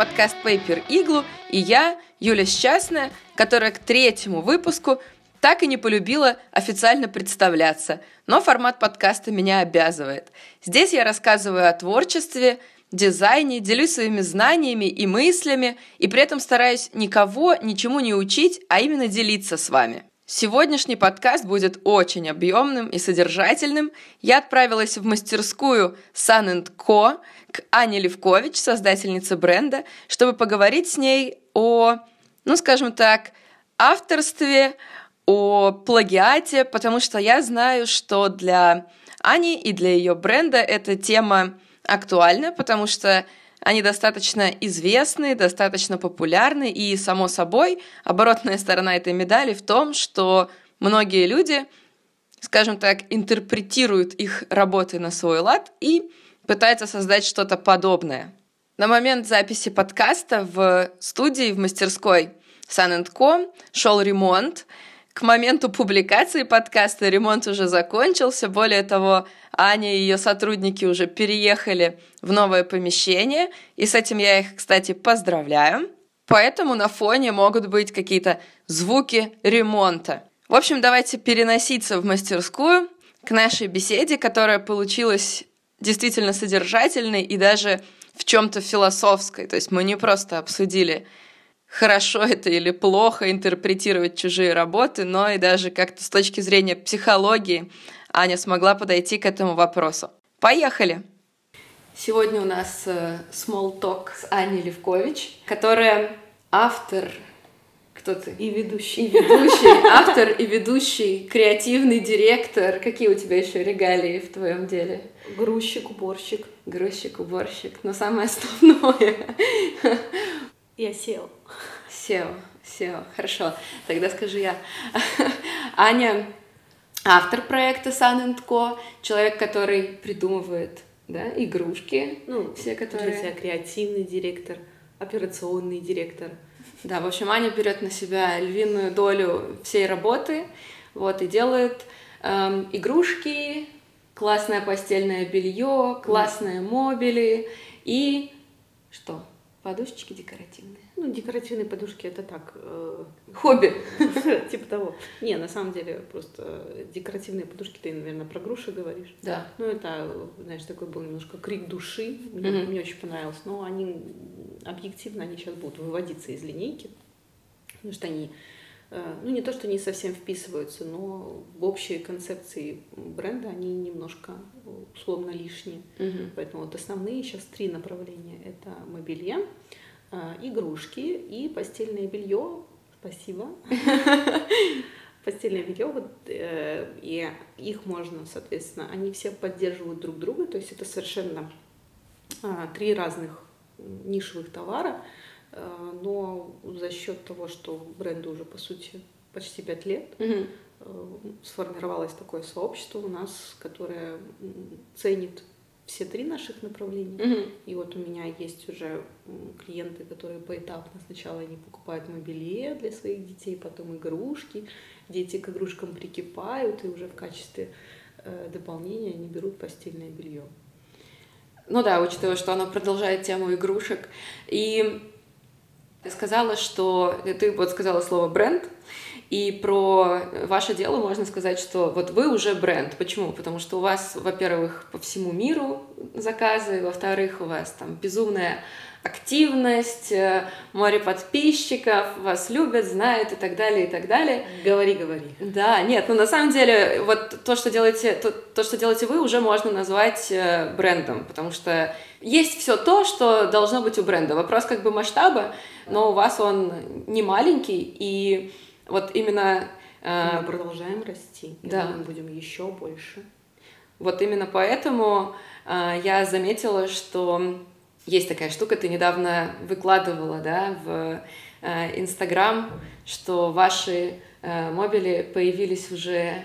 Подкаст Paper Igloo, и я, Юля Счастная, которая к третьему выпуску так и не полюбила официально представляться, но формат подкаста меня обязывает. Здесь я рассказываю о творчестве, дизайне, делюсь своими знаниями и мыслями, и при этом стараюсь никого ничему не учить, а именно делиться с вами. Сегодняшний подкаст будет очень объемным и содержательным. Я отправилась в мастерскую Sun Co к Ане Левкович, создательнице бренда, чтобы поговорить с ней о, ну, скажем так, авторстве, о плагиате, потому что я знаю, что для Ани и для ее бренда эта тема актуальна, потому что они достаточно известны, достаточно популярны, и, само собой, оборотная сторона этой медали в том, что многие люди, скажем так, интерпретируют их работы на свой лад и пытаются создать что-то подобное. На момент записи подкаста в студии, в мастерской Sun Co шел ремонт, к моменту публикации подкаста ремонт уже закончился. Более того, Аня и ее сотрудники уже переехали в новое помещение, и с этим я их, кстати, поздравляю. Поэтому на фоне могут быть какие-то звуки ремонта. В общем, давайте переноситься в мастерскую к нашей беседе, которая получилась действительно содержательной и даже в чем-то философской. То есть мы не просто обсудили хорошо это или плохо интерпретировать чужие работы, но и даже как-то с точки зрения психологии Аня смогла подойти к этому вопросу. Поехали! Сегодня у нас э, small talk с Аней Левкович, которая автор кто ты? И ведущий. И ведущий, автор и ведущий, креативный директор. Какие у тебя еще регалии в твоем деле? Грузчик, уборщик. Грузчик, уборщик. Но самое основное. Я сел. Сел, сел. Хорошо. Тогда скажу я. Аня автор проекта Sun Co, человек, который придумывает да, игрушки, ну, все, которые... Друзья, креативный директор, операционный директор. Да, в общем, Аня берет на себя львиную долю всей работы, вот, и делает эм, игрушки, классное постельное белье, классные мобили и что? Подушечки декоративные. Ну, декоративные подушки это так. Э, Хобби. Типа того. Не, на самом деле, просто декоративные подушки, ты, наверное, про груши говоришь. Да. Ну, это, знаешь, такой был немножко крик души. Мне, мне очень понравилось. Но они объективно, они сейчас будут выводиться из линейки. Потому что они э, ну, не то, что не совсем вписываются, но в общей концепции бренда они немножко условно лишние. Поэтому вот основные сейчас три направления. Это мобилье, игрушки и постельное белье. Спасибо. Постельное белье, вот, э, и их можно, соответственно, они все поддерживают друг друга, то есть это совершенно а, три разных нишевых товара, а, но за счет того, что бренду уже, по сути, почти пять лет, угу. сформировалось такое сообщество у нас, которое ценит все три наших направления. Mm-hmm. И вот у меня есть уже клиенты, которые поэтапно сначала они покупают мобилье для своих детей, потом игрушки. Дети к игрушкам прикипают, и уже в качестве э, дополнения они берут постельное белье. Ну да, учитывая, что оно продолжает тему игрушек. И ты сказала, что ты вот сказала слово бренд, и про ваше дело можно сказать, что вот вы уже бренд. Почему? Потому что у вас, во-первых, по всему миру заказы, во-вторых, у вас там безумная активность, э, море подписчиков, вас любят, знают и так далее, и так далее. Говори, говори. Да, нет, ну на самом деле вот то, что делаете, то, то, что делаете вы, уже можно назвать э, брендом, потому что есть все то, что должно быть у бренда. Вопрос как бы масштаба, но у вас он не маленький, и вот именно... Э, мы продолжаем расти. Да. мы будем еще больше. Вот именно поэтому э, я заметила, что есть такая штука, ты недавно выкладывала, да, в э, Инстаграм, что ваши э, мобили появились уже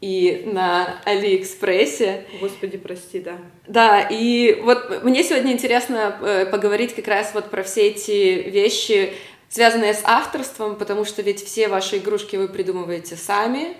и на Алиэкспрессе. Господи, прости, да. Да, и вот мне сегодня интересно э, поговорить как раз вот про все эти вещи, связанные с авторством, потому что ведь все ваши игрушки вы придумываете сами,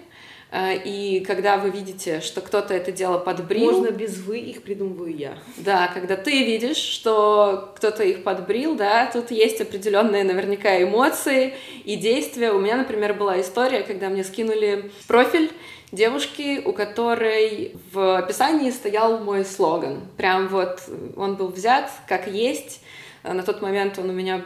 Э, и когда вы видите, что кто-то это дело подбрил... Можно без «вы», их придумываю я. Да, когда ты видишь, что кто-то их подбрил, да, тут есть определенные наверняка эмоции и действия. У меня, например, была история, когда мне скинули профиль девушки, у которой в описании стоял мой слоган. Прям вот он был взят как есть. На тот момент он у меня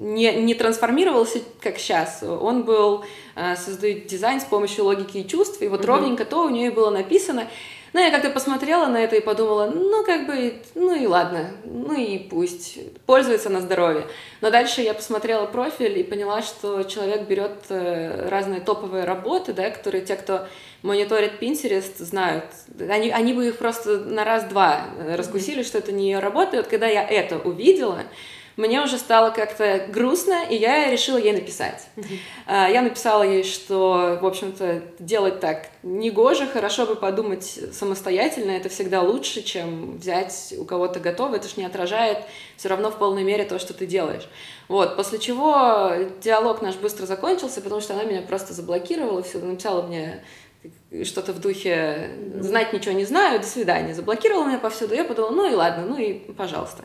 не, не трансформировался, как сейчас. Он был, э, создает дизайн с помощью логики и чувств, и вот mm-hmm. ровненько то у нее было написано. Ну, я как-то посмотрела на это и подумала, ну, как бы, ну и ладно, ну и пусть, пользуется на здоровье. Но дальше я посмотрела профиль и поняла, что человек берет э, разные топовые работы, да, которые те, кто мониторит Pinterest, знают. Они, они бы их просто на раз-два э, раскусили, mm-hmm. что это не ее работа. И вот когда я это увидела, мне уже стало как-то грустно, и я решила ей написать. Mm-hmm. Я написала ей, что, в общем-то, делать так негоже, хорошо бы подумать самостоятельно, это всегда лучше, чем взять у кого-то готово, это ж не отражает все равно в полной мере то, что ты делаешь. Вот, после чего диалог наш быстро закончился, потому что она меня просто заблокировала, все написала мне что-то в духе «знать ничего не знаю, до свидания», заблокировала меня повсюду, я подумала, ну и ладно, ну и пожалуйста.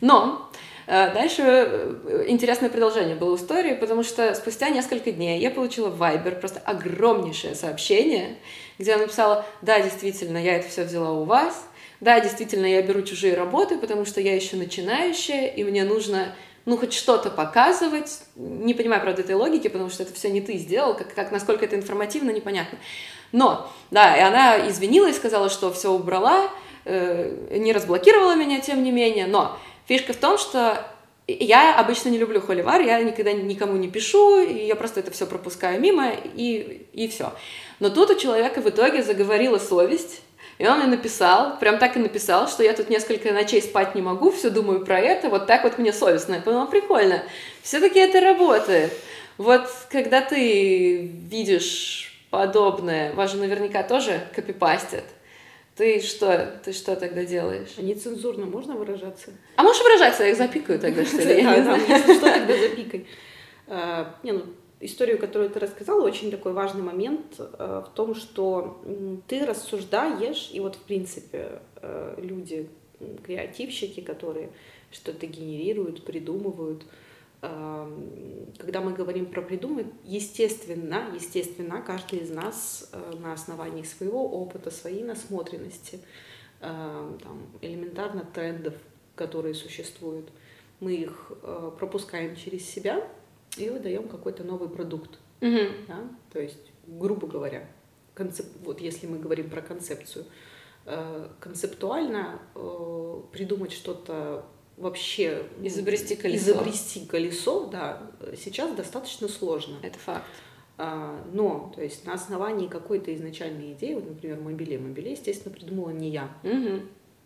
Но дальше э, интересное продолжение было истории, потому что спустя несколько дней я получила в Viber просто огромнейшее сообщение, где она написала, да, действительно, я это все взяла у вас, да, действительно, я беру чужие работы, потому что я еще начинающая, и мне нужно ну, хоть что-то показывать. Не понимаю, правда, этой логики, потому что это все не ты сделал, как, как насколько это информативно, непонятно. Но, да, и она извинилась, сказала, что все убрала, э, не разблокировала меня, тем не менее, но Фишка в том, что я обычно не люблю холивар, я никогда никому не пишу, и я просто это все пропускаю мимо, и, и все. Но тут у человека в итоге заговорила совесть, и он мне написал, прям так и написал, что я тут несколько ночей спать не могу, все думаю про это, вот так вот мне совестно. Я подумала, прикольно, все-таки это работает. Вот когда ты видишь подобное, вас же наверняка тоже копипастят. Ты что? Ты что тогда делаешь? А нецензурно можно выражаться? А можешь выражаться, я их запикаю тогда, что ли? Я не знаю. Если что, тогда запикай. А, не, ну, историю, которую ты рассказала, очень такой важный момент а, в том, что ты рассуждаешь, и вот, в принципе, а, люди, креативщики, которые что-то генерируют, придумывают, когда мы говорим про придумать, естественно, естественно, каждый из нас э, на основании своего опыта, своей насмотренности, э, там, элементарно трендов, которые существуют, мы их э, пропускаем через себя и выдаем какой-то новый продукт. Mm-hmm. Да? То есть, грубо говоря, концеп... вот если мы говорим про концепцию, концептуально придумать что-то вообще изобрести колесо. изобрести колесо, да, сейчас достаточно сложно. Это факт. А, но, то есть на основании какой-то изначальной идеи, вот, например, мобиле, мобиле, естественно, придумала не я, угу.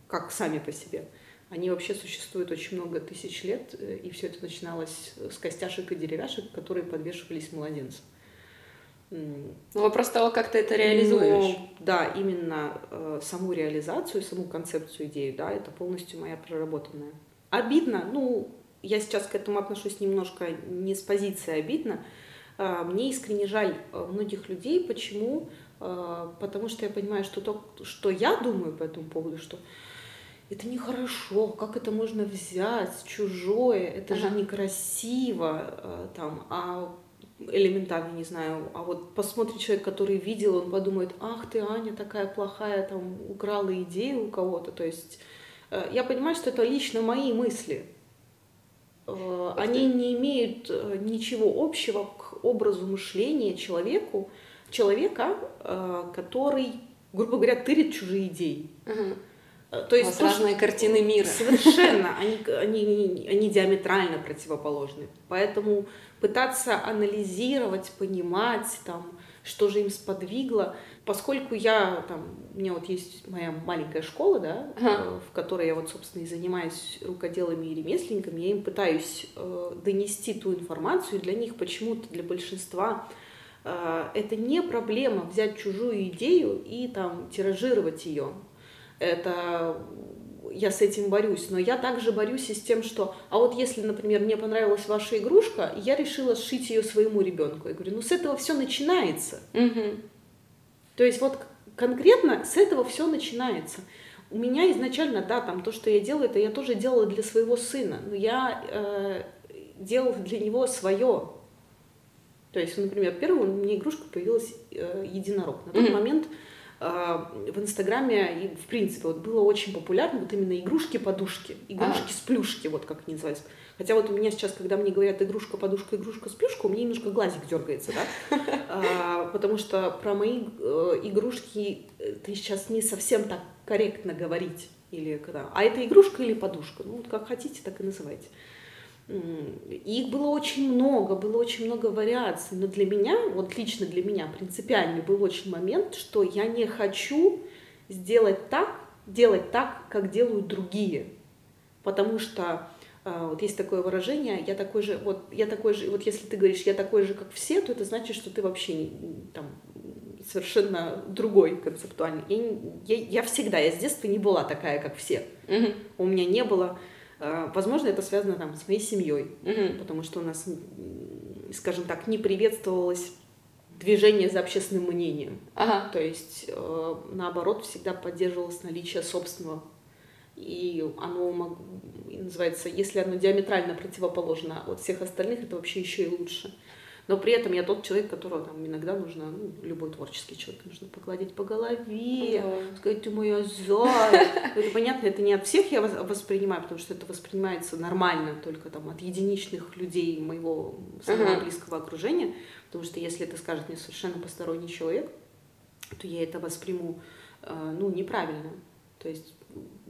как сами по себе. Они вообще существуют очень много тысяч лет, э, и все это начиналось с костяшек и деревяшек, которые подвешивались младенцам. Ну, вопрос того, как ты это реализуешь. Но, да, именно э, саму реализацию, саму концепцию идеи, да, это полностью моя проработанная обидно, ну, я сейчас к этому отношусь немножко не с позиции обидно, а, мне искренне жаль а, многих людей. Почему? А, потому что я понимаю, что то, что я думаю по этому поводу, что это нехорошо, как это можно взять чужое, это ага. же некрасиво, там, а элементарно, не знаю, а вот посмотрит человек, который видел, он подумает, ах ты, Аня, такая плохая, там, украла идею у кого-то, то есть Э, я понимаю, что это лично мои мысли. Э, они не имеют э, ничего общего к образу мышления человеку, человека, который, грубо говоря, тырит чужие идеи. Угу. То есть то, разные картины мира. Совершенно, они, они, они диаметрально противоположны. Поэтому пытаться анализировать, понимать, там, что же им сподвигло, поскольку я там, у меня вот есть моя маленькая школа, да, ага. в которой я вот, собственно, и занимаюсь рукоделами и ремесленниками, я им пытаюсь э, донести ту информацию, и для них почему-то, для большинства, э, это не проблема взять чужую идею и там тиражировать ее. Это я с этим борюсь, но я также борюсь и с тем, что, а вот если, например, мне понравилась ваша игрушка, я решила сшить ее своему ребенку, я говорю, ну с этого все начинается. Угу. То есть вот конкретно с этого все начинается. У меня изначально, да, там то, что я делаю, это я тоже делала для своего сына, но я э, делала для него свое. То есть, например, первым у меня игрушка появилась э, единорог. На тот mm-hmm. момент э, в Инстаграме и в принципе вот было очень популярно вот именно игрушки-подушки, игрушки с плюшки, вот как они называются. Хотя вот у меня сейчас, когда мне говорят игрушка, подушка, игрушка с плюшкой, у меня немножко глазик дергается, да, а, потому что про мои э, игрушки э, ты сейчас не совсем так корректно говорить, или когда, а это игрушка или подушка, ну вот как хотите, так и называйте. их было очень много, было очень много вариаций, но для меня, вот лично для меня принципиальный был очень момент, что я не хочу сделать так, делать так, как делают другие, потому что вот есть такое выражение, я такой же, вот я такой же, вот если ты говоришь, я такой же, как все, то это значит, что ты вообще там совершенно другой концептуальный. Я, я, я всегда, я с детства не была такая, как все. Угу. У меня не было, а, возможно, это связано там с моей семьей, угу. потому что у нас, скажем так, не приветствовалось движение за общественным мнением. Ага. То есть, э, наоборот, всегда поддерживалось наличие собственного и оно называется, если оно диаметрально противоположно от всех остальных, это вообще еще и лучше. Но при этом я тот человек, которого там иногда нужно, ну, любой творческий человек, нужно погладить по голове, да. сказать, ты моя зая. Это понятно, это не от всех я воспринимаю, потому что это воспринимается нормально только там от единичных людей моего самого близкого окружения, потому что если это скажет мне совершенно посторонний человек, то я это восприму, э, ну, неправильно. То есть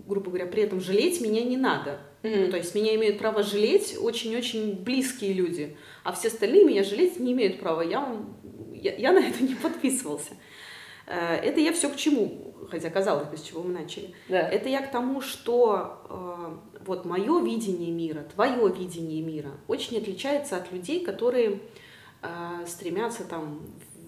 грубо говоря, при этом жалеть меня не надо. Mm-hmm. Ну, то есть меня имеют право жалеть очень-очень близкие люди, а все остальные меня жалеть не имеют права. Я, я, я на это не подписывался. Э, это я все к чему, хотя казалось бы, с чего мы начали. Да. Это я к тому, что э, вот мое видение мира, твое видение мира очень отличается от людей, которые э, стремятся там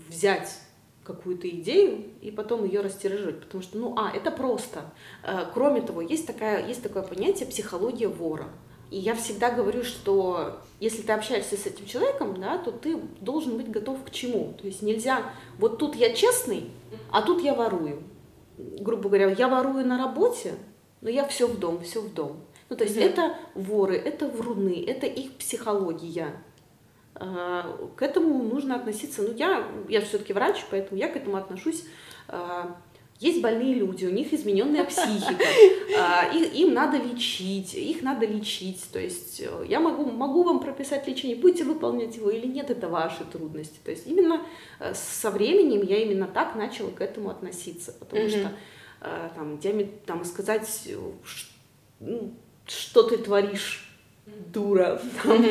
взять какую-то идею и потом ее растиражировать, потому что, ну, а, это просто. Э, кроме того, есть, такая, есть такое понятие психология вора. И я всегда говорю, что если ты общаешься с этим человеком, да, то ты должен быть готов к чему. То есть нельзя, вот тут я честный, а тут я ворую. Грубо говоря, я ворую на работе, но я все в дом, все в дом. Ну, то есть mm-hmm. это воры, это вруны, это их психология. А, к этому нужно относиться, ну я, я все-таки врач, поэтому я к этому отношусь а, есть больные люди, у них измененная психика, а, им надо лечить, их надо лечить. То есть э, я могу, могу вам прописать лечение, будете выполнять его или нет, это ваши трудности. То есть именно э, со временем я именно так начала к этому относиться, потому mm-hmm. что э, там, там сказать, ну, что ты творишь, дура, там,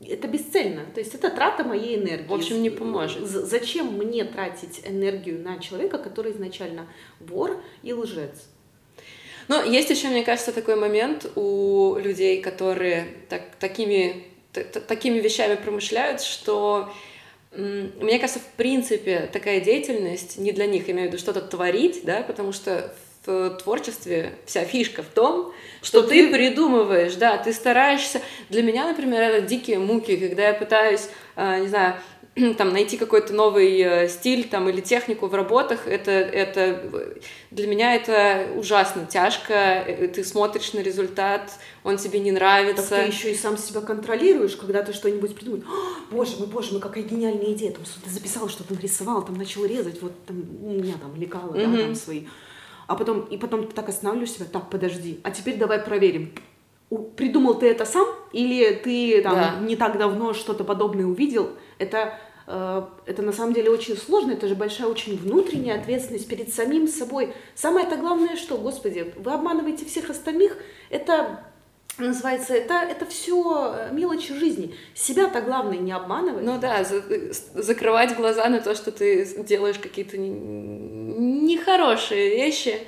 это бесцельно. То есть это трата моей энергии. В общем, не поможет. Зачем мне тратить энергию на человека, который изначально вор и лжец? Но есть еще, мне кажется, такой момент у людей, которые так, такими, такими вещами промышляют, что мне кажется, в принципе, такая деятельность не для них, имею в виду что-то творить, да, потому что в творчестве вся фишка в том, что, что ты, ты придумываешь, да, ты стараешься. Для меня, например, это дикие муки, когда я пытаюсь, э, не знаю, там найти какой-то новый э, стиль там или технику в работах, это это для меня это ужасно тяжко. Э, ты смотришь на результат, он тебе не нравится. Так ты еще и сам себя контролируешь, когда ты что-нибудь придумаешь. Боже мой, боже мой, какая гениальная идея! Там ты записал, что-то нарисовал, там начал резать, вот там у меня там лекала, mm-hmm. да, там свои а потом, и потом ты так останавливаешь себя, так, подожди, а теперь давай проверим. Придумал ты это сам или ты там да. не так давно что-то подобное увидел? Это э, это на самом деле очень сложно, это же большая очень внутренняя ответственность перед самим собой. Самое-то главное, что, господи, вы обманываете всех остальных, это называется, это, это все э, мелочи жизни. Себя-то главное не обманывать. Ну да, за, закрывать глаза на то, что ты делаешь какие-то нехорошие вещи.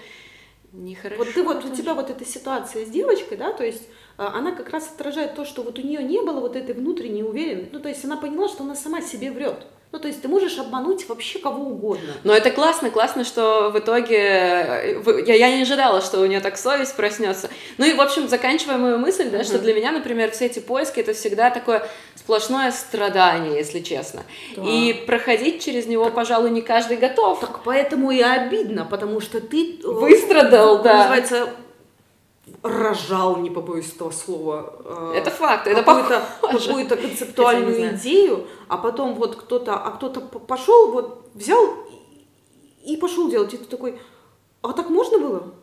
Нехорошо. Вот ты вот, у тебя вот эта ситуация с девочкой, да, то есть э, она как раз отражает то, что вот у нее не было вот этой внутренней уверенности. Ну, то есть она поняла, что она сама себе врет. Ну, то есть ты можешь обмануть вообще кого угодно. Но это классно, классно, что в итоге э, я, я не ожидала, что у нее так совесть проснется. Ну и, в общем, заканчивая мою мысль, да, uh-huh. что для меня, например, все эти поиски это всегда такое сплошное страдание, если честно. Да. И проходить через него, так, пожалуй, не каждый готов. Так поэтому и обидно, потому что ты э, выстрадал, да. Называется рожал, не побоюсь этого слова. Э, это факт, это какую-то, какую-то концептуальную идею, а потом вот кто-то, а кто-то пошел, вот взял и пошел делать. И ты такой, а так можно было?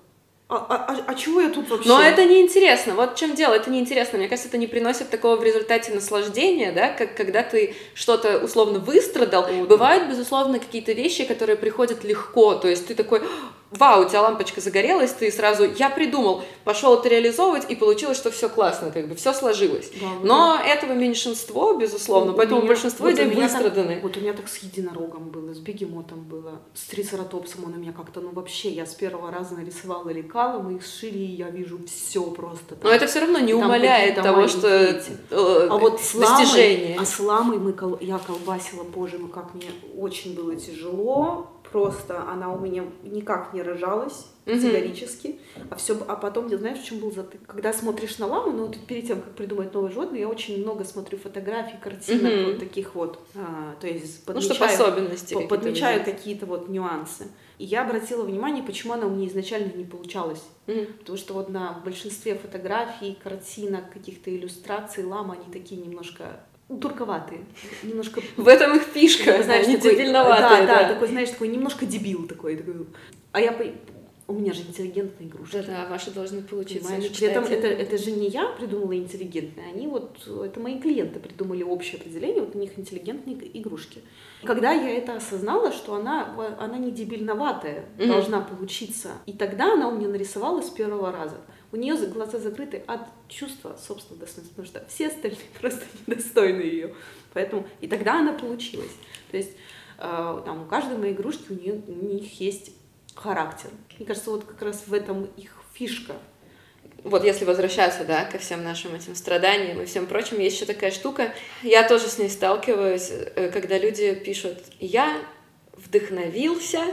А, а, а, а чего я тут вообще? Но это неинтересно. Вот в чем дело, это неинтересно. Мне кажется, это не приносит такого в результате наслаждения, да, как когда ты что-то условно выстрадал. Mm-hmm. Бывают, безусловно, какие-то вещи, которые приходят легко. То есть ты такой, вау, у тебя лампочка загорелась, ты сразу, я придумал, пошел это реализовывать, и получилось, что все классно, как бы все сложилось. Да, Но да. этого меньшинство, безусловно, у поэтому меня, большинство вот идей выстраданы. Так, вот у меня так с единорогом было, с бегемотом было, с трицератопсом он у меня как-то, ну вообще, я с первого раза нарисовала лекала, мы их сшили, и я вижу все просто. Там, Но это все равно не умаляет того, что э, а вот с достижение. а с ламой мы, я колбасила, боже, ну как мне очень было тяжело, просто она у меня никак не рожалась категорически, а все, а потом, ты знаешь, в чем был затык? Когда смотришь на ламу, ну, вот перед тем, как придумать новое животное, я очень много смотрю фотографий, картинок mm-hmm. вот таких вот, а, то есть подмечаю, ну, чтобы особенности по, подмечаю какие-то вот нюансы. И я обратила внимание, почему она у меня изначально не получалась. Mm-hmm. Потому что вот на большинстве фотографий, картинок, каких-то иллюстраций лама, они такие немножко турковатые, немножко... В этом их фишка, знаешь, они такой, дебильноватые. Да, да, да, такой, знаешь, такой немножко дебил такой. такой. А я у меня же интеллигентные игрушки. Да, да, ваши должны получиться. При этом это, это же не я придумала интеллигентные, они вот, это мои клиенты придумали общее определение, вот у них интеллигентные игрушки. Когда я это осознала, что она, она не дебильноватая mm-hmm. должна получиться, и тогда она у меня нарисовала с первого раза. У нее глаза закрыты от чувства собственного достоинства, потому что все остальные просто недостойны ее. Поэтому и тогда она получилась. То есть э, там у каждой моей игрушки у, нее, у них есть характер. Мне кажется, вот как раз в этом их фишка. Вот если возвращаться, да, ко всем нашим этим страданиям и всем прочим, есть еще такая штука. Я тоже с ней сталкиваюсь, э, когда люди пишут, я вдохновился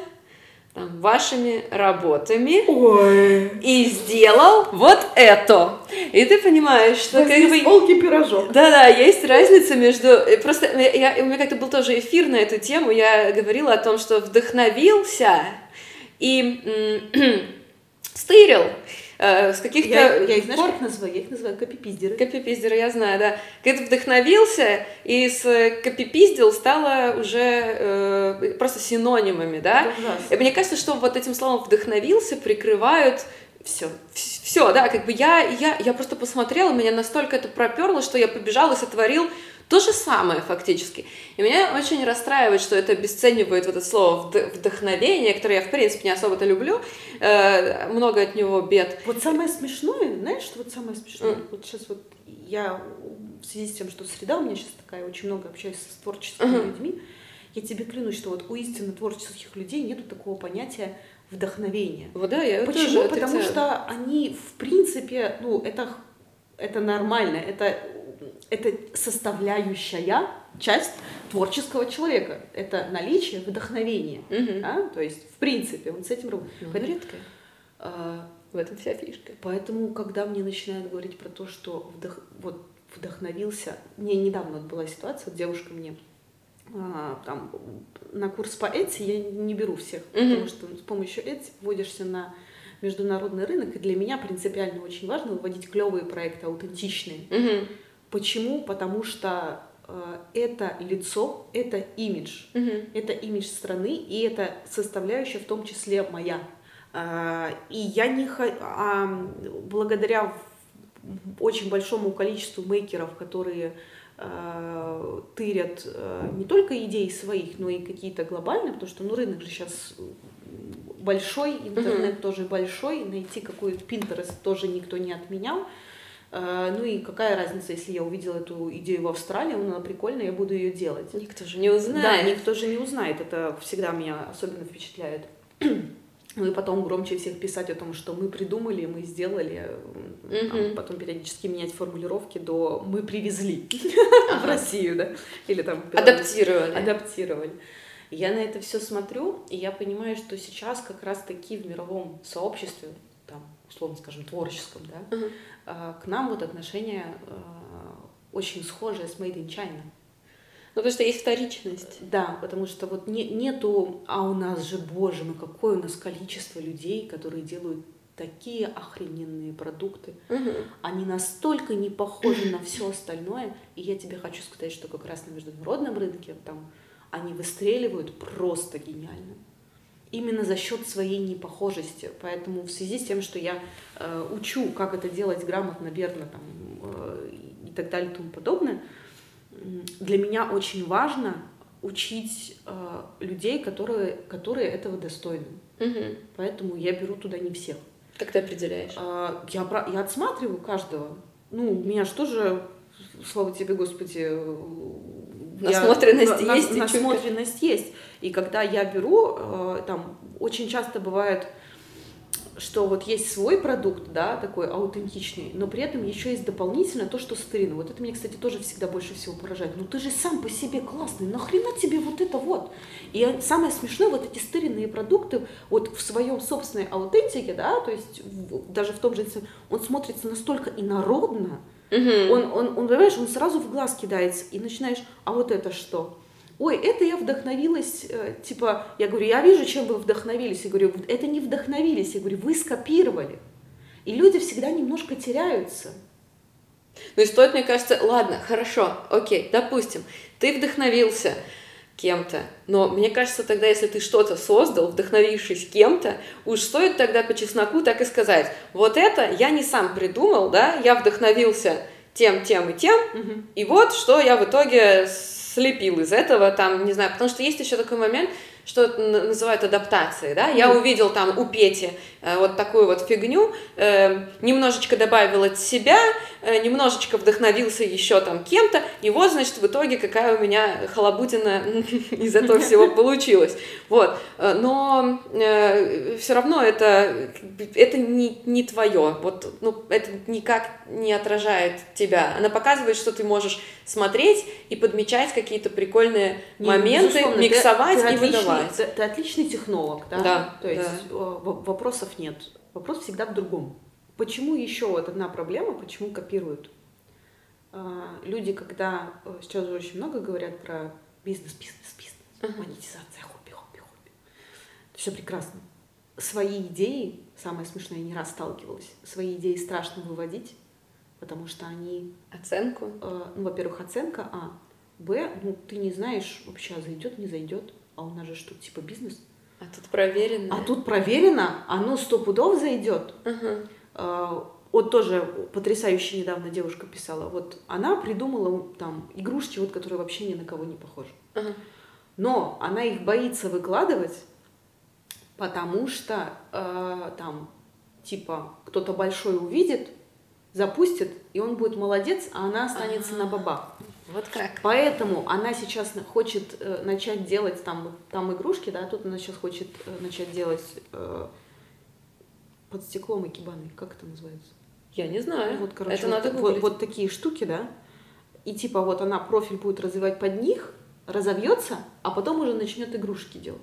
там, вашими работами Ой. и сделал вот это. И ты понимаешь, что как бы... Полки пирожок. Да-да, есть разница между... Э, просто я, у меня как-то был тоже эфир на эту тему, я говорила о том, что вдохновился и стырил э, с каких-то... Я, я их, знаешь, пор... как называю? Я их называю копипиздеры. Копипиздеры, я знаю, да. Когда вдохновился, и с копипиздил стало уже э, просто синонимами, да? И мне кажется, что вот этим словом вдохновился прикрывают все. Все, да, как бы я, я, я просто посмотрела, меня настолько это проперло, что я побежала и сотворил то же самое фактически. И меня очень расстраивает, что это обесценивает вот это слово вдохновение, которое я, в принципе, не особо-то люблю. Э, много от него бед. Вот самое смешное, знаешь, что вот самое смешное? Mm. Вот сейчас вот я в связи с тем, что среда у меня сейчас такая, очень много общаюсь с творческими uh-huh. людьми, я тебе клянусь, что вот у истинно творческих людей нету такого понятия вдохновения. Вот да, я Почему? Тоже Потому что они, в принципе, ну, это, это нормально, это это составляющая часть творческого человека. Это наличие вдохновения. Угу. Да? То есть, в принципе, он с этим ровно. Ну, редко. А, в этом вся фишка. Поэтому, когда мне начинают говорить про то, что вдох... вот, вдохновился... Мне недавно была ситуация, вот девушка мне а, там, на курс по Эти я не беру всех, угу. потому что с помощью Эти вводишься на международный рынок, и для меня принципиально очень важно выводить клевые проекты, аутентичные. Угу. Почему? Потому что э, это лицо, это имидж, угу. это имидж страны, и это составляющая в том числе моя. Э, и я не хочу, а благодаря очень большому количеству мейкеров, которые тырят э, не только идеи своих, но и какие-то глобальные, потому что ну, рынок же сейчас большой, интернет mm тоже большой, найти какой-то Pinterest тоже никто не отменял. Э, ну и какая разница, если я увидела эту идею в Австралии, она прикольная, я буду ее делать. Никто же не узнает. Да, никто же не узнает. Это всегда меня особенно впечатляет. Ну и потом громче всех писать о том, что мы придумали, мы сделали, mm-hmm. потом периодически менять формулировки до «мы привезли в Россию», да, или там... Адаптировали. Адаптировали. Я на это все смотрю, и я понимаю, что сейчас как раз-таки в мировом сообществе, там, условно скажем, творческом, да, uh-huh. к нам вот отношение а, очень схожее с Made in China. Ну, потому что есть вторичность. Да, потому что вот не, нету, а у нас же, боже мой, какое у нас количество людей, которые делают такие охрененные продукты. Угу. Они настолько не похожи на все остальное. И я тебе хочу сказать, что как раз на международном рынке там они выстреливают просто гениально. Именно за счет своей непохожести. Поэтому в связи с тем, что я э, учу, как это делать грамотно, верно там, э, и так далее и тому подобное, для меня очень важно учить э, людей, которые, которые этого достойны. Угу. Поэтому я беру туда не всех. Как ты определяешь? Э, я, я отсматриваю каждого. Ну, у меня же, слава тебе, Господи, насмотренность я, есть. На, насмотренность есть. И когда я беру, э, там очень часто бывает что вот есть свой продукт, да, такой аутентичный, но при этом еще есть дополнительно то, что старина. Вот это меня, кстати, тоже всегда больше всего поражает. Ну ты же сам по себе классный, нахрена тебе вот это вот? И самое смешное, вот эти старинные продукты, вот в своем собственной аутентике, да, то есть в, даже в том же, он смотрится настолько инородно, угу. он, он, он, понимаешь, он сразу в глаз кидается, и начинаешь, а вот это что? Ой, это я вдохновилась, э, типа, я говорю, я вижу, чем вы вдохновились. Я говорю, это не вдохновились. Я говорю, вы скопировали. И люди всегда немножко теряются. Ну и стоит, мне кажется, ладно, хорошо, окей, допустим, ты вдохновился кем-то, но мне кажется, тогда, если ты что-то создал, вдохновившись кем-то, уж стоит тогда по чесноку так и сказать, вот это я не сам придумал, да, я вдохновился тем, тем и тем, угу. и вот что я в итоге слепил из этого, там, не знаю, потому что есть еще такой момент, что называют адаптацией, да, я увидел там у Пети э, вот такую вот фигню, э, немножечко добавил от себя, э, немножечко вдохновился еще там кем-то, и вот, значит, в итоге какая у меня халабутина из этого всего получилась, вот, но все равно это, это не, не твое, вот, ну, это никак не отражает тебя, она показывает, что ты можешь смотреть и подмечать какие-то прикольные не, моменты, миксовать и выдавать отличный, ты, ты отличный технолог, да? Да. То есть да. вопросов нет. Вопрос всегда в другом. Почему еще вот одна проблема, почему копируют? А, люди, когда э, сейчас уже очень много говорят про бизнес, бизнес, бизнес, uh-huh. монетизация, хобби, хобби, хобби. Все прекрасно. Свои идеи, самое смешное, я не раз сталкивалась, свои идеи страшно выводить, потому что они... Оценку? Э, ну, во-первых, оценка, а. Б, ну, ты не знаешь вообще, зайдет, не зайдет а у нас же что, типа бизнес? А тут проверено. А тут проверено, оно сто пудов зайдет. Uh-huh. А, вот тоже потрясающе недавно девушка писала. Вот она придумала там игрушки, вот, которые вообще ни на кого не похожи. Uh-huh. Но она их боится выкладывать, потому что э, там типа кто-то большой увидит, запустит, и он будет молодец, а она останется uh-huh. на бабах. Вот как. Поэтому она сейчас хочет э, начать делать там, там игрушки, да, тут она сейчас хочет э, начать делать э, под стеклом и кибаны. Как это называется? Я не знаю. Вот, короче, это вот, надо вот, вот такие штуки, да. И типа вот она профиль будет развивать под них, разовьется, а потом уже начнет игрушки делать.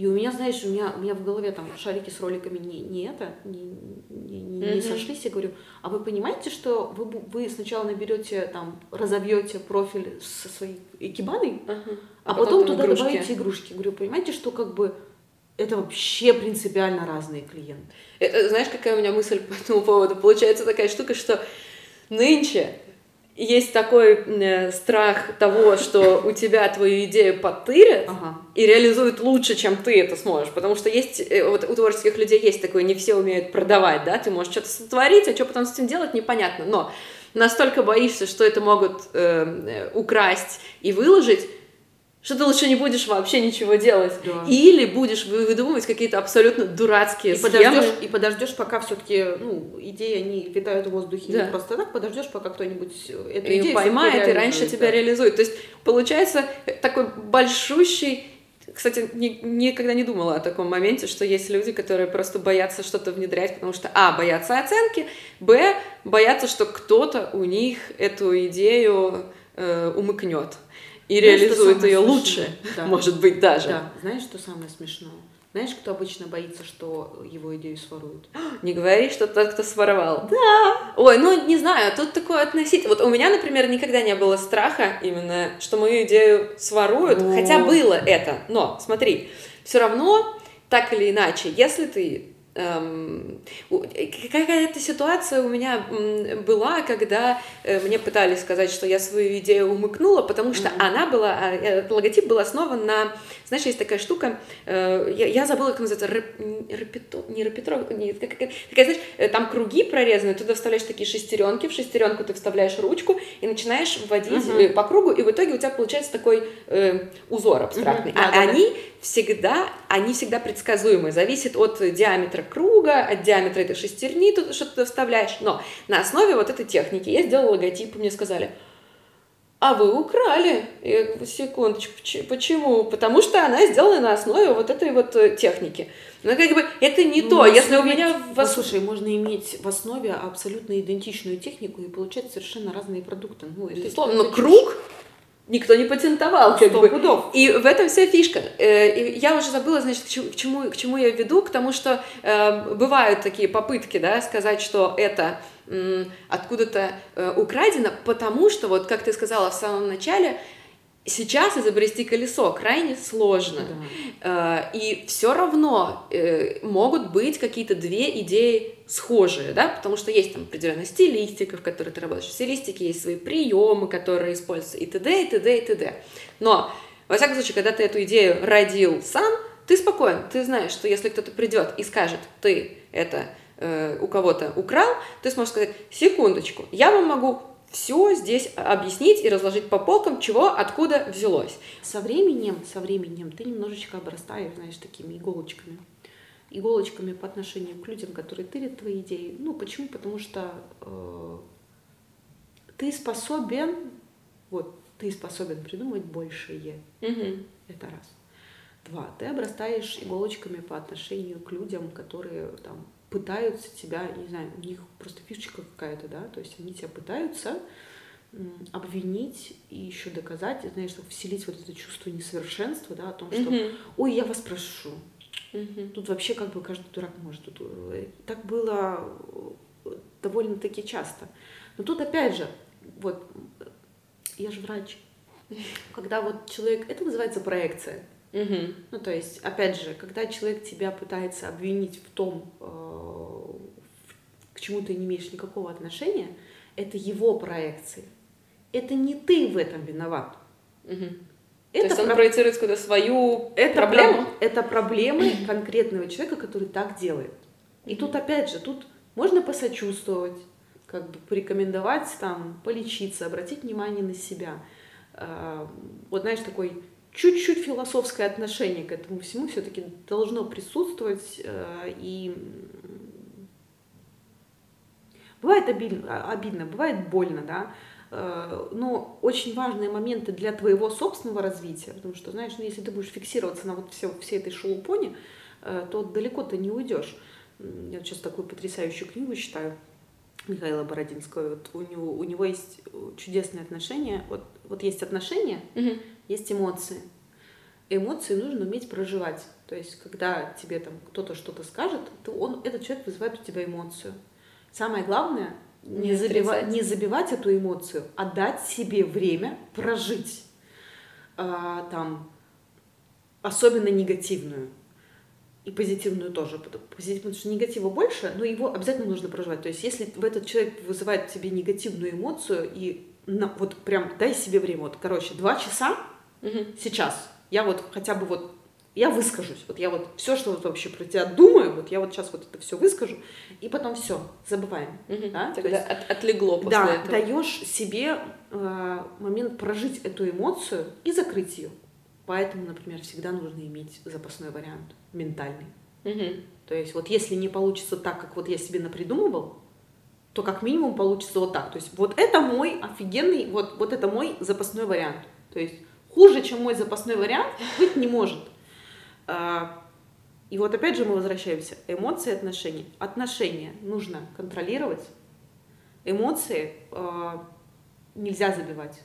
И у меня, знаешь, у меня, у меня в голове там шарики с роликами не, не это, не, не, не, mm-hmm. сошлись. Я говорю, а вы понимаете, что вы, вы сначала наберете, там, разовьете профиль со своей экибаной, uh-huh. а, а потом, потом туда игрушки. добавите игрушки. Я говорю, понимаете, что как бы это вообще принципиально разные клиенты. Это, знаешь, какая у меня мысль по этому поводу? Получается такая штука, что нынче есть такой э, страх того, что у тебя твою идею подтырят ага. и реализуют лучше, чем ты это сможешь. Потому что есть, э, вот у творческих людей есть такое, не все умеют продавать, да, ты можешь что-то сотворить, а что потом с этим делать, непонятно. Но настолько боишься, что это могут э, украсть и выложить, что ты лучше не будешь вообще ничего делать. Да. Или будешь выдумывать какие-то абсолютно дурацкие и схемы. Подождешь, и подождешь, пока все-таки ну, идеи они витают в воздухе да. не просто так, подождешь, пока кто-нибудь эту и идею поймает и раньше да. тебя реализует. То есть получается такой большущий кстати, ни, никогда не думала о таком моменте, что есть люди, которые просто боятся что-то внедрять, потому что, а, боятся оценки, б, боятся, что кто-то у них эту идею э, умыкнет и Знаешь, реализует ее лучше, да. может быть, даже. Да, знаешь, что самое смешное? Знаешь, кто обычно боится, что его идею своруют? Не говори, что тот, кто своровал. Да. Ой, ну не знаю, тут такое относительно. Вот у меня, например, никогда не было страха именно, что мою идею своруют. О. Хотя было это. Но смотри, все равно, так или иначе, если ты какая-то ситуация у меня была, когда э, мне пытались сказать, что я свою идею умыкнула, потому что mm-hmm. она была, а, э, логотип был основан на, знаешь, есть такая штука, э, я, я забыла, как называется, репетро, не репетро, не, как, как, как, знаешь, там круги прорезаны, туда вставляешь такие шестеренки, в шестеренку ты вставляешь ручку и начинаешь вводить mm-hmm. по кругу, и в итоге у тебя получается такой э, узор абстрактный. Mm-hmm. А, а они всегда, они всегда предсказуемы, зависит от диаметра круга, от диаметра этой шестерни, тут что ты вставляешь. Но на основе вот этой техники я сделала логотип, мне сказали, а вы украли. Я говорю, секундочку, почему? Потому что она сделана на основе вот этой вот э, техники. Ну, как бы, это не ну, то. Если у меня... В... Ну, слушай, можно иметь в основе абсолютно идентичную технику и получать совершенно разные продукты. Ну, это Безусловно, но круг никто не патентовал. Как бы. пудов. И в этом вся фишка. Э, я уже забыла, значит, к чему, к чему я веду, к тому, что э, бывают такие попытки, да, сказать, что это откуда-то э, украдено, потому что, вот как ты сказала в самом начале, сейчас изобрести колесо крайне сложно. Да. Э, и все равно э, могут быть какие-то две идеи схожие, да, потому что есть там определенная стилистика, в которой ты работаешь. В стилистике есть свои приемы, которые используются, и т.д., и т.д., и т.д. Но, во всяком случае, когда ты эту идею родил сам, ты спокоен, ты знаешь, что если кто-то придет и скажет, ты это э, у кого-то украл, ты сможешь сказать, секундочку, я вам могу все здесь объяснить и разложить по полкам, чего, откуда взялось. Со временем, со временем ты немножечко обрастаешь, знаешь, такими иголочками. Иголочками по отношению к людям, которые тырят твои идеи. Ну, почему? Потому что э, ты способен, вот, ты способен придумать большее. Угу. Это раз. Два. Ты обрастаешь иголочками по отношению к людям, которые там пытаются тебя, не знаю, у них просто фишечка какая-то, да, то есть они тебя пытаются обвинить и еще доказать, знаешь, вселить вот это чувство несовершенства, да, о том, что, mm-hmm. ой, я вас прошу. Mm-hmm. Тут вообще как бы каждый дурак может. Тут, э, так было э, довольно-таки часто. Но тут опять же, вот, я же врач, когда вот человек, это называется проекция. Угу. Ну, то есть, опять же, когда человек тебя пытается обвинить в том, э, к чему ты не имеешь никакого отношения, это его проекции. Это не ты в этом виноват. Угу. Это То есть он про... проецирует какую-то свою это проблему? Про... Это проблемы конкретного человека, который так делает. И тут опять же, тут можно посочувствовать, как бы порекомендовать там, полечиться, обратить внимание на себя. Э, вот знаешь, такой чуть-чуть философское отношение к этому всему все-таки должно присутствовать. Э, и бывает обидно, обидно, бывает больно, да, э, но очень важные моменты для твоего собственного развития, потому что, знаешь, ну, если ты будешь фиксироваться на вот все, всей этой шелупоне, э, то далеко ты не уйдешь. Я сейчас такую потрясающую книгу читаю Михаила Бородинского. Вот у, него, у него есть чудесные отношения. Вот, вот есть отношения, угу есть эмоции. Эмоции нужно уметь проживать. То есть, когда тебе там кто-то что-то скажет, то он, этот человек вызывает у тебя эмоцию. Самое главное не, не, забивать, не забивать эту эмоцию, а дать себе время прожить а, там особенно негативную и позитивную тоже, потому что негатива больше, но его обязательно нужно проживать. То есть, если в этот человек вызывает в тебе негативную эмоцию и на, вот прям дай себе время, вот, короче, два часа угу. сейчас. Я вот хотя бы вот я выскажусь. Вот я вот все, что вот вообще про тебя думаю, вот я вот сейчас вот это все выскажу, и потом все, забываем. Угу. Да? Тогда есть, от, отлегло после да, этого. даешь себе э, момент прожить эту эмоцию и закрыть ее. Поэтому, например, всегда нужно иметь запасной вариант, ментальный. Угу. То есть вот если не получится так, как вот я себе напридумывал, то как минимум получится вот так. То есть вот это мой офигенный, вот, вот это мой запасной вариант. То есть Хуже, чем мой запасной вариант, быть не может. А, и вот опять же мы возвращаемся. Эмоции, отношения. Отношения нужно контролировать. Эмоции э, нельзя забивать.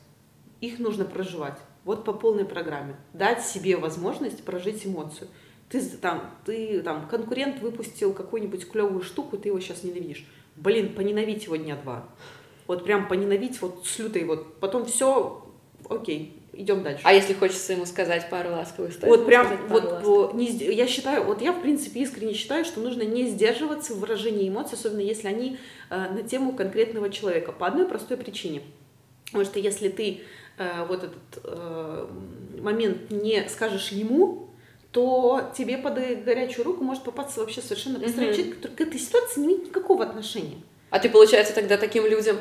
Их нужно проживать. Вот по полной программе. Дать себе возможность прожить эмоцию. Ты там, ты там, конкурент выпустил какую-нибудь клевую штуку, ты его сейчас ненавидишь. Блин, поненавидь его дня два. Вот прям поненавидеть вот с лютой вот. Потом все, окей, идем дальше. А если хочется ему сказать пару ласковых слов? Вот прям, вот не, я считаю, вот я в принципе искренне считаю, что нужно не сдерживаться в выражении эмоций, особенно если они э, на тему конкретного человека, по одной простой причине. Потому что если ты э, вот этот э, момент не скажешь ему, то тебе под горячую руку может попасться вообще совершенно посторонний mm-hmm. человек, который к этой ситуации не имеет никакого отношения. А ты, получается, тогда таким людям,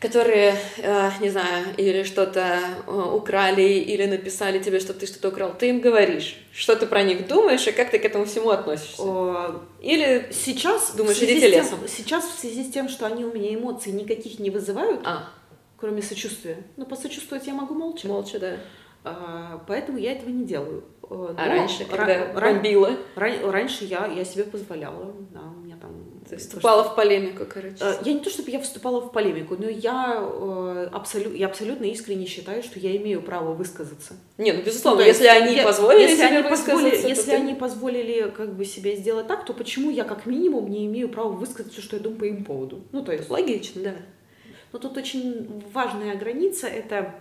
которые, э, не знаю, или что-то э, украли, или написали тебе, что ты что-то украл, ты им говоришь, что ты про них думаешь и как ты к этому всему относишься? О, или сейчас думаешь, идите лесом? Сейчас в связи с тем, что они у меня эмоций никаких не вызывают, а. кроме сочувствия, ну, посочувствовать я могу молча. Молча, да. А, поэтому я этого не делаю. Э, а Но а раньше, когда бомбила? Ран, раньше я, я себе позволяла, да, вступала что... в полемику, короче. Э, я не то, чтобы я вступала в полемику, но я, э, абсолют, я абсолютно искренне считаю, что я имею право высказаться. Не, ну, безусловно, ну, если они я, позволили если себе они позволили, Если ты... они позволили как бы себе сделать так, то почему я как минимум не имею права высказать все, что я думаю по им поводу? Ну, то есть... Логично, да. Но тут очень важная граница — это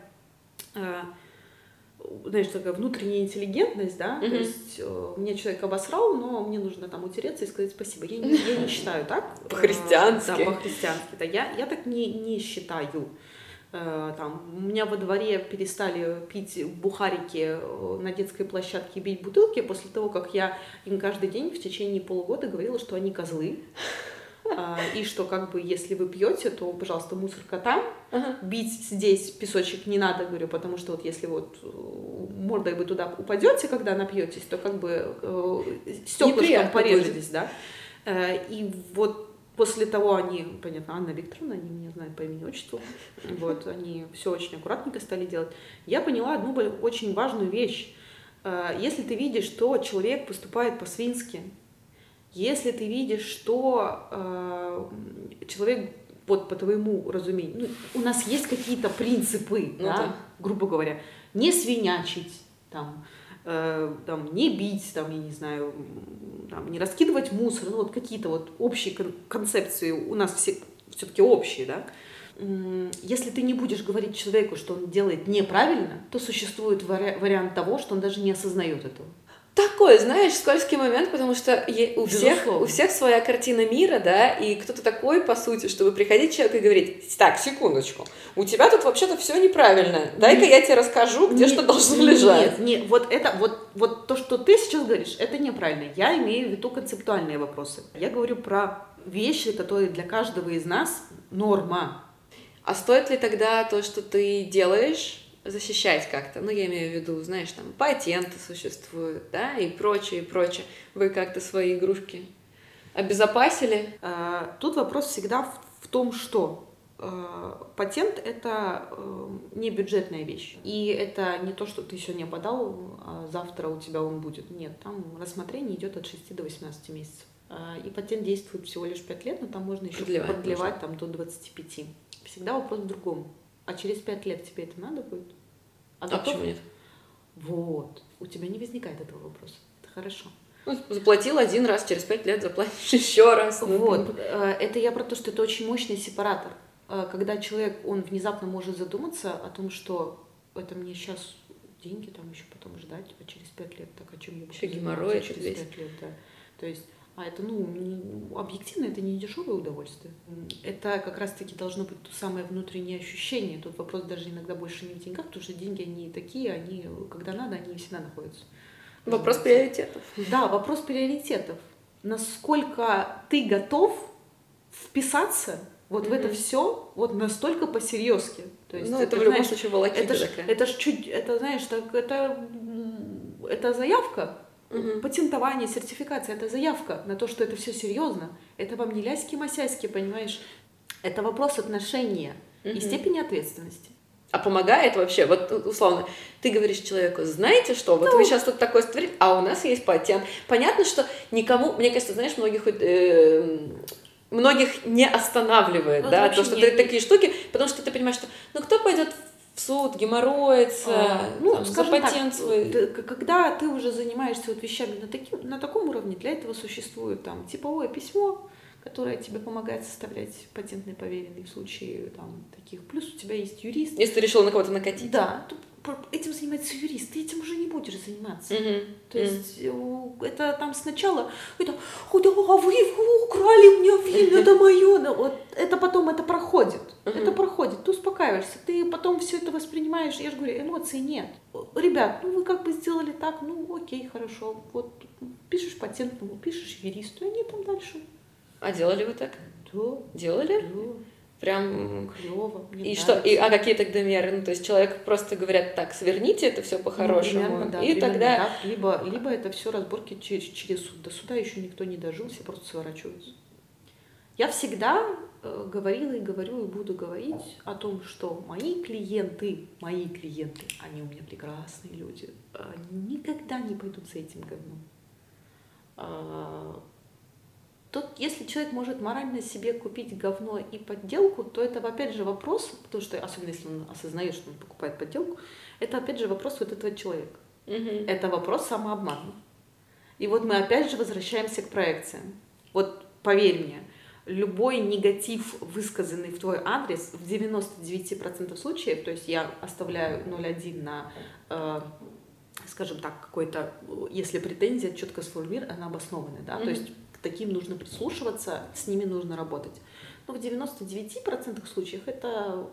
знаешь, такая внутренняя интеллигентность, да, mm-hmm. то есть э, меня человек обосрал, но мне нужно там утереться и сказать спасибо. Я не, я не считаю так. Э, по-христиански. Да, по-христиански, да, я, я так не, не считаю. Э, там, у меня во дворе перестали пить бухарики э, на детской площадке и бить бутылки после того, как я им каждый день в течение полугода говорила, что они козлы. А, и что как бы если вы пьете, то, пожалуйста, мусорка там, ага. бить здесь песочек не надо, говорю, потому что вот если вот э, мордой вы туда упадете, когда напьетесь, то как бы э, стеклышком порежетесь, да. Э, и вот после того они, понятно, Анна Викторовна, они меня знают по имени отчеству, вот, они все очень аккуратненько стали делать. Я поняла одну очень важную вещь. Э, если ты видишь, что человек поступает по-свински, если ты видишь, что э, человек вот по твоему разумению, ну, у нас есть какие-то принципы, ну, да, да. грубо говоря, не свинячить, там, э, там, не бить, там, я не знаю, там, не раскидывать мусор, ну вот какие-то вот общие кон- концепции у нас все все-таки общие, да. Если ты не будешь говорить человеку, что он делает неправильно, то существует вари- вариант того, что он даже не осознает этого такой, знаешь, скользкий момент, потому что у всех, у всех своя картина мира, да, и кто-то такой, по сути, чтобы приходить человек и говорить, так, секундочку, у тебя тут вообще-то все неправильно, дай-ка я тебе расскажу, где нет, что должно лежать. Нет, нет, вот это, вот, вот то, что ты сейчас говоришь, это неправильно. Я имею в виду концептуальные вопросы. Я говорю про вещи, которые для каждого из нас норма. А стоит ли тогда то, что ты делаешь, защищать как-то. Ну, я имею в виду, знаешь, там патенты существуют, да, и прочее, и прочее. Вы как-то свои игрушки обезопасили? А, тут вопрос всегда в, том, что а, патент это э, не бюджетная вещь. И это не то, что ты сегодня подал, а завтра у тебя он будет. Нет, там рассмотрение идет от 6 до 18 месяцев. А, и патент действует всего лишь 5 лет, но там можно еще продлевать, продлевать там, до 25. Всегда вопрос в другом а через пять лет тебе это надо будет? А, а почему нет? Вот. У тебя не возникает этого вопроса. Это хорошо. Ну, заплатил один раз, через пять лет заплатишь еще раз. Ну, вот. Э, это я про то, что это очень мощный сепаратор. Э, когда человек, он внезапно может задуматься о том, что это мне сейчас деньги там еще потом ждать, а через пять лет, так о чем я буду геморрой через пять лет, да. То есть а это, ну, объективно, это не дешевое удовольствие. Это как раз-таки должно быть то самое внутреннее ощущение. Тут вопрос даже иногда больше не в деньгах, потому что деньги, они такие, они, когда надо, они всегда находятся. Вопрос приоритетов. Да, вопрос приоритетов. Насколько ты готов вписаться вот mm-hmm. в это все вот настолько по-серьезки. То есть, ну, это, это в любом знаешь, случае волокита это ж, это ж чуть, это, знаешь, так, это, это заявка, Угу. Патентование, сертификация – это заявка на то, что это все серьезно. Это вам не ляськи-масяськи, понимаешь? Это вопрос отношения угу. и степени ответственности. А помогает вообще, вот условно, ты говоришь человеку, знаете что, вот ну, вы сейчас тут такое створили, а у нас есть патент. Понятно, что никому, мне кажется, знаешь, многих э, многих не останавливает, ну, да, то, что нет, ты такие штуки, потому что ты понимаешь, что, ну, кто пойдет в суд, геморроется, а, ну, там, за патент так, свой. Когда ты уже занимаешься вот вещами на, таким, на таком уровне, для этого существует там типовое письмо, которая тебе помогает составлять патентные поверенные в случае там, таких. Плюс у тебя есть юрист. Если ты решил на кого-то накатить. Да, этим занимается юрист, ты этим уже не будешь заниматься. Mm-hmm. То есть mm-hmm. это там сначала, это, а вы, вы украли меня время, это мое. Да, вот это потом это проходит. Mm-hmm. Это проходит, ты успокаиваешься, ты потом все это воспринимаешь. Я же говорю, эмоций нет. Ребят, ну вы как бы сделали так, ну окей, хорошо. Вот пишешь патентному, пишешь юристу, и они там дальше а делали вы так? Да. Делали? Да. Прям клево. И что? И а какие тогда меры? Ну, то есть человек просто говорят, так, сверните это все по-хорошему. Ну, да, и тогда. Так. Либо, либо это все разборки через, через суд. До суда еще никто не дожился, просто сворачиваются. Я всегда э, говорила и говорю и буду говорить о том, что мои клиенты, мои клиенты, они у меня прекрасные люди, никогда не пойдут за этим говном. Тут, если человек может морально себе купить говно и подделку, то это опять же вопрос, потому что, особенно если он осознает, что он покупает подделку, это опять же вопрос вот этого человека. Угу. Это вопрос самообмана. И вот мы опять же возвращаемся к проекциям. Вот поверь мне, любой негатив, высказанный в твой адрес, в 99% случаев, то есть я оставляю 0,1 на, э, скажем так, какой-то, если претензия четко сформулирована, она обоснованная, да, mm-hmm. то есть таким нужно прислушиваться, с ними нужно работать. Но в 99% случаев это,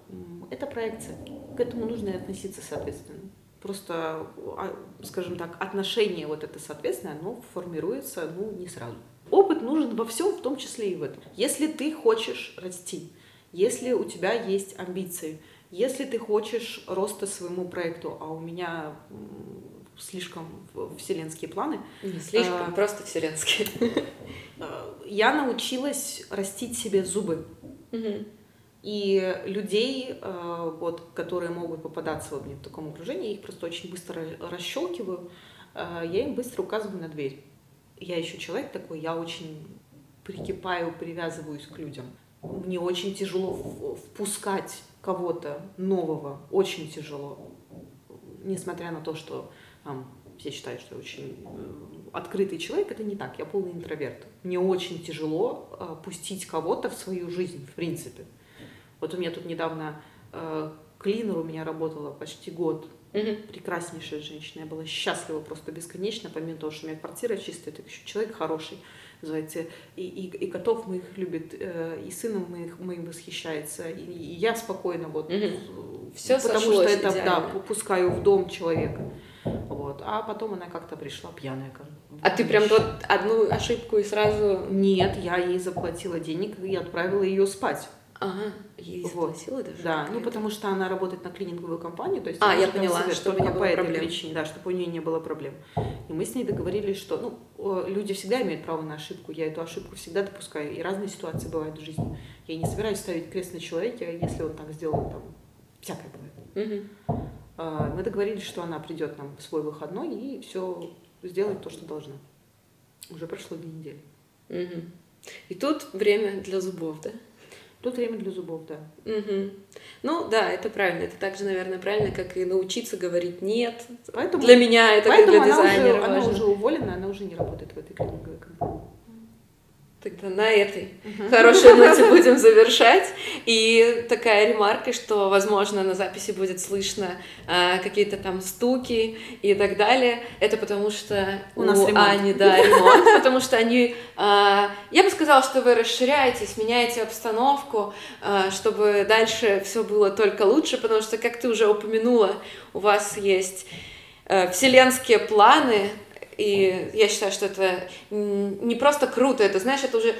это проекция. К этому нужно и относиться соответственно. Просто, а, скажем так, отношение вот это соответственно, оно формируется ну, не сразу. Опыт нужен во всем, в том числе и в этом. Если ты хочешь расти, если у тебя есть амбиции, если ты хочешь роста своему проекту, а у меня слишком вселенские планы. Не слишком, а, просто вселенские. Я научилась растить себе зубы. Угу. И людей, а, вот, которые могут попадаться вот мне в таком окружении, я их просто очень быстро расщелкиваю, а, я им быстро указываю на дверь. Я еще человек такой, я очень прикипаю, привязываюсь к людям. Мне очень тяжело впускать кого-то нового, очень тяжело. Несмотря на то, что все считают, что я очень э, открытый человек, это не так, я полный интроверт. Мне очень тяжело э, пустить кого-то в свою жизнь, в принципе. Вот у меня тут недавно э, клинер у меня работала почти год, Угу. Прекраснейшая женщина. Я была счастлива просто бесконечно, помимо того, что у меня квартира чистая, это еще человек хороший, называется. И, и, и котов моих любит, и сыном моих, моим восхищается. И, и я спокойно вот. Угу. Все потому что это, идеально. да, пускаю в дом человека. Вот. А потом она как-то пришла пьяная. А ты прям вот одну ошибку и сразу... Нет, я ей заплатила денег и отправила ее спать. Ага, ей заплатила вот. даже? Да, ну потому что она работает на клининговую компанию, то есть... А, я поняла, себе, чтобы не по этой причине, да, чтобы у нее не было проблем. И мы с ней договорились, что, ну, люди всегда имеют право на ошибку, я эту ошибку всегда допускаю, и разные ситуации бывают в жизни. Я не собираюсь ставить крест на человеке, если он так сделал, там, всякое бывает. Угу. А, мы договорились, что она придет нам в свой выходной и все сделает то, что должна. Уже прошло две недели. Угу. И тут время для зубов, да? Тут время для зубов, да. Угу. Ну да, это правильно. Это также, наверное, правильно, как и научиться говорить нет. Поэтому, для меня это как для дизайнера уже, Она уже уволена, она уже не работает в этой компании. Тогда на этой uh-huh. хорошей ноте будем завершать. И такая ремарка, что, возможно, на записи будет слышно э, какие-то там стуки и так далее. Это потому что у, у нас ремонт. Ани, да, ремонт, потому что они, э, я бы сказала, что вы расширяетесь, меняете обстановку, э, чтобы дальше все было только лучше, потому что, как ты уже упомянула, у вас есть вселенские планы, и я считаю, что это не просто круто, это, знаешь, это уже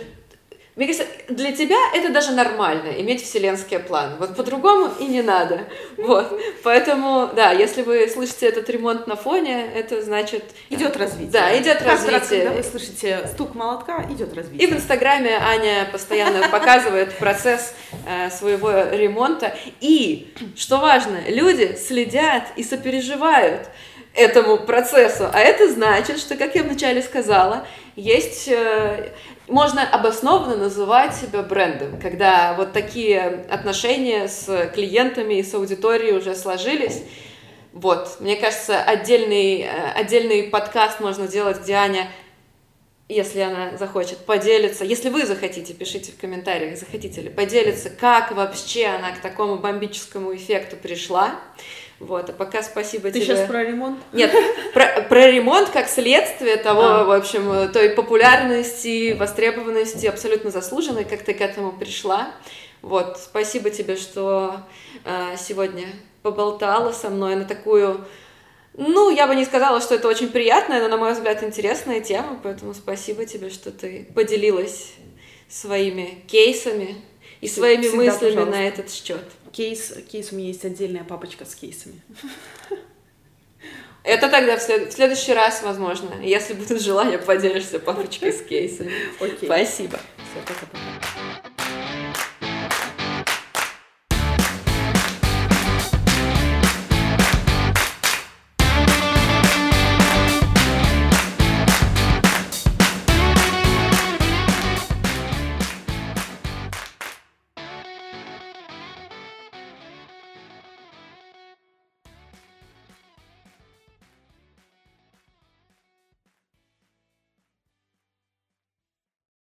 мне кажется, для тебя это даже нормально, иметь вселенский план. Вот по-другому и не надо. Вот. Поэтому, да, если вы слышите этот ремонт на фоне, это значит... Идет развитие. Да, идет Каждый развитие. раз, когда вы слышите стук молотка, идет развитие. И в Инстаграме Аня постоянно показывает процесс э, своего ремонта. И, что важно, люди следят и сопереживают этому процессу. А это значит, что, как я вначале сказала, есть... Э, можно обоснованно называть себя брендом, когда вот такие отношения с клиентами и с аудиторией уже сложились. Вот, мне кажется, отдельный, э, отдельный подкаст можно делать, где Аня если она захочет, поделиться. Если вы захотите, пишите в комментариях, захотите ли поделиться, как вообще она к такому бомбическому эффекту пришла. Вот, а пока спасибо Ты тебе. сейчас про ремонт? Нет, про, про ремонт как следствие того, А. в общем, той популярности, востребованности абсолютно заслуженной, как ты к этому пришла. Вот, спасибо тебе, что э, сегодня поболтала со мной на такую, ну, я бы не сказала, что это очень приятная, но, на мой взгляд, интересная тема, поэтому спасибо тебе, что ты поделилась своими кейсами и своими Всегда, мыслями пожалуйста. на этот счет. Кейс, кейс у меня есть отдельная папочка с кейсами. Это тогда в, след- в следующий раз, возможно. Если будет желание, поделишься папочкой с кейсами. Окей. Спасибо. Все, пока-пока.